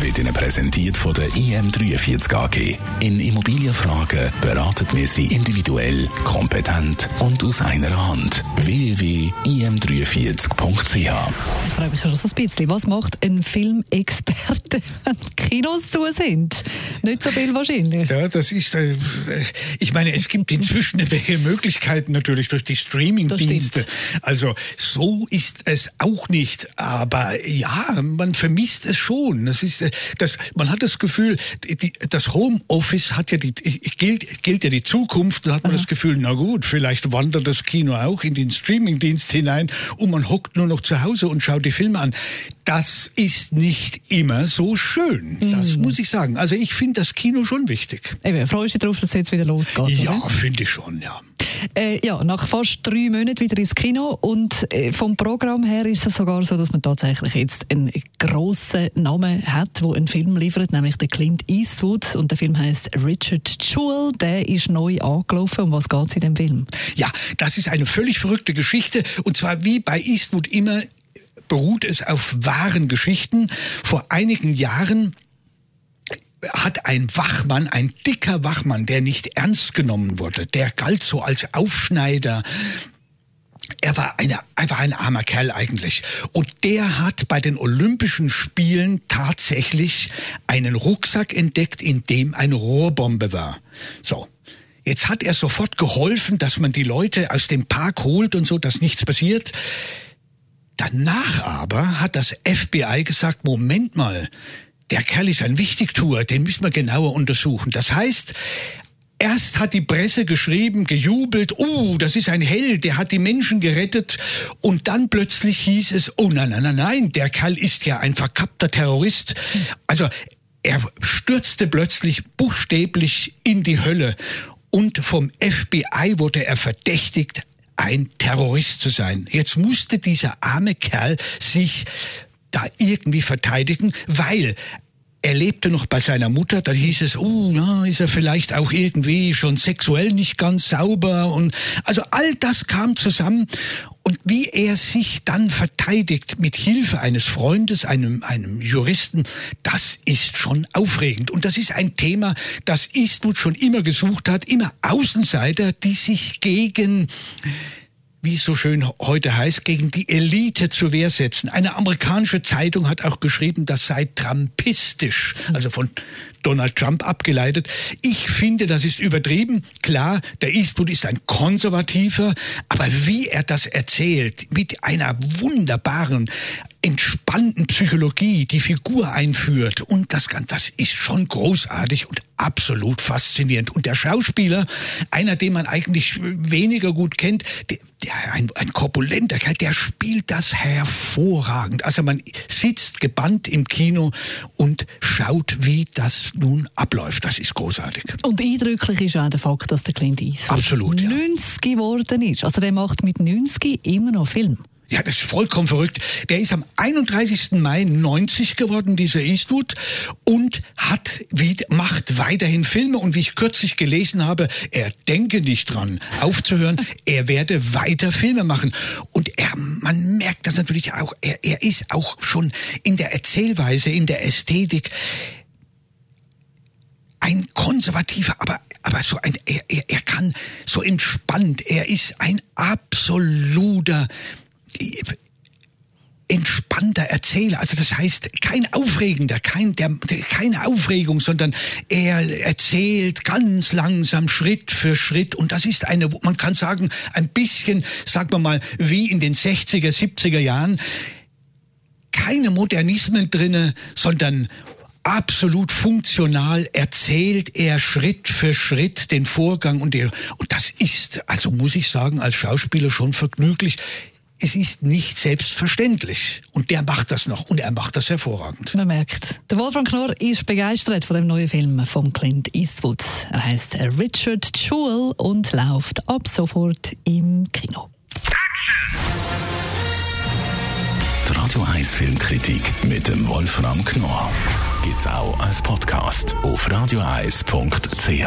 wird Ihnen präsentiert von der IM43 AG. In Immobilienfragen beraten wir Sie individuell, kompetent und aus einer Hand. www.im43.ch Ich frage mich schon so ein bisschen, was macht ein Filmexperte, wenn Kinos zu sind? Nicht so viel wahrscheinlich. Ja, das ist, äh, ich meine, es gibt inzwischen eine Menge Möglichkeiten natürlich durch die Streaming-Dienste. Also so ist es auch nicht. Aber ja, man vermisst es schon. Das ist das, man hat das Gefühl, die, das Homeoffice hat ja die, gilt, gilt ja die Zukunft. Da hat man Aha. das Gefühl, na gut, vielleicht wandert das Kino auch in den Streamingdienst hinein und man hockt nur noch zu Hause und schaut die Filme an. Das ist nicht immer so schön. Das mhm. muss ich sagen. Also ich finde das Kino schon wichtig. Eben, freust du dich darauf, dass es jetzt wieder losgeht? Ja, finde ich schon, ja. Äh, ja, nach fast drei Monaten wieder ins Kino und äh, vom Programm her ist es sogar so, dass man tatsächlich jetzt einen grossen Namen hat, wo einen Film liefert, nämlich der Clint Eastwood und der Film heißt Richard Jewell. Der ist neu angelaufen. Um was geht es in dem Film? Ja, das ist eine völlig verrückte Geschichte und zwar wie bei Eastwood immer beruht es auf wahren Geschichten. Vor einigen Jahren hat ein Wachmann, ein dicker Wachmann, der nicht ernst genommen wurde, der galt so als Aufschneider, er war, eine, er war ein armer Kerl eigentlich. Und der hat bei den Olympischen Spielen tatsächlich einen Rucksack entdeckt, in dem eine Rohrbombe war. So. Jetzt hat er sofort geholfen, dass man die Leute aus dem Park holt und so, dass nichts passiert. Danach aber hat das FBI gesagt, Moment mal, der Kerl ist ein Wichtigtuer, den müssen wir genauer untersuchen. Das heißt, Erst hat die Presse geschrieben, gejubelt, oh, das ist ein Held, der hat die Menschen gerettet. Und dann plötzlich hieß es, oh nein, nein, nein, nein, der Kerl ist ja ein verkappter Terrorist. Also er stürzte plötzlich buchstäblich in die Hölle. Und vom FBI wurde er verdächtigt, ein Terrorist zu sein. Jetzt musste dieser arme Kerl sich da irgendwie verteidigen, weil er lebte noch bei seiner Mutter, da hieß es, oh, na, ist er vielleicht auch irgendwie schon sexuell nicht ganz sauber und also all das kam zusammen und wie er sich dann verteidigt mit Hilfe eines Freundes, einem, einem Juristen, das ist schon aufregend. Und das ist ein Thema, das Eastwood schon immer gesucht hat, immer Außenseiter, die sich gegen wie es so schön heute heißt, gegen die Elite zur Wehr setzen. Eine amerikanische Zeitung hat auch geschrieben, das sei trampistisch, also von Donald Trump abgeleitet. Ich finde, das ist übertrieben. Klar, der Eastwood ist ein konservativer, aber wie er das erzählt, mit einer wunderbaren, entspannten Psychologie die Figur einführt und das, das ist schon großartig und absolut faszinierend. Und der Schauspieler, einer, den man eigentlich weniger gut kennt, der, der ein, ein korpulenter Kerl, der spielt das hervorragend. Also man sitzt gebannt im Kino und schaut, wie das nun abläuft. Das ist großartig. Und eindrücklich ist auch der Fakt, dass der Clint Eastwood Absolut, ja. 90 geworden ist. Also der macht mit 90 immer noch Film. Ja, das ist vollkommen verrückt. Der ist am 31. Mai 90 geworden, dieser Eastwood, und hat, wie, macht weiterhin Filme. Und wie ich kürzlich gelesen habe, er denke nicht dran, aufzuhören. er werde weiter Filme machen. Und er, man merkt das natürlich auch. Er, er ist auch schon in der Erzählweise, in der Ästhetik ein konservativer, aber aber so ein er, er, er kann so entspannt. Er ist ein absoluter entspannter Erzähler. Also das heißt, kein Aufregender, kein, der, keine Aufregung, sondern er erzählt ganz langsam, Schritt für Schritt. Und das ist eine, man kann sagen, ein bisschen, sagen wir mal, wie in den 60er, 70er Jahren. Keine Modernismen drinne, sondern absolut funktional erzählt er Schritt für Schritt den Vorgang und, der, und das ist, also muss ich sagen, als Schauspieler schon vergnüglich es ist nicht selbstverständlich. Und der macht das noch und er macht das hervorragend. Man merkt, der Wolfram Knorr ist begeistert von dem neuen Film von Clint Eastwood. Er heißt Richard Jewell und läuft ab sofort im Kino. Die Radio 1 Filmkritik mit dem Wolfram Knorr gibt's auch als Podcast auf radioeis.ch.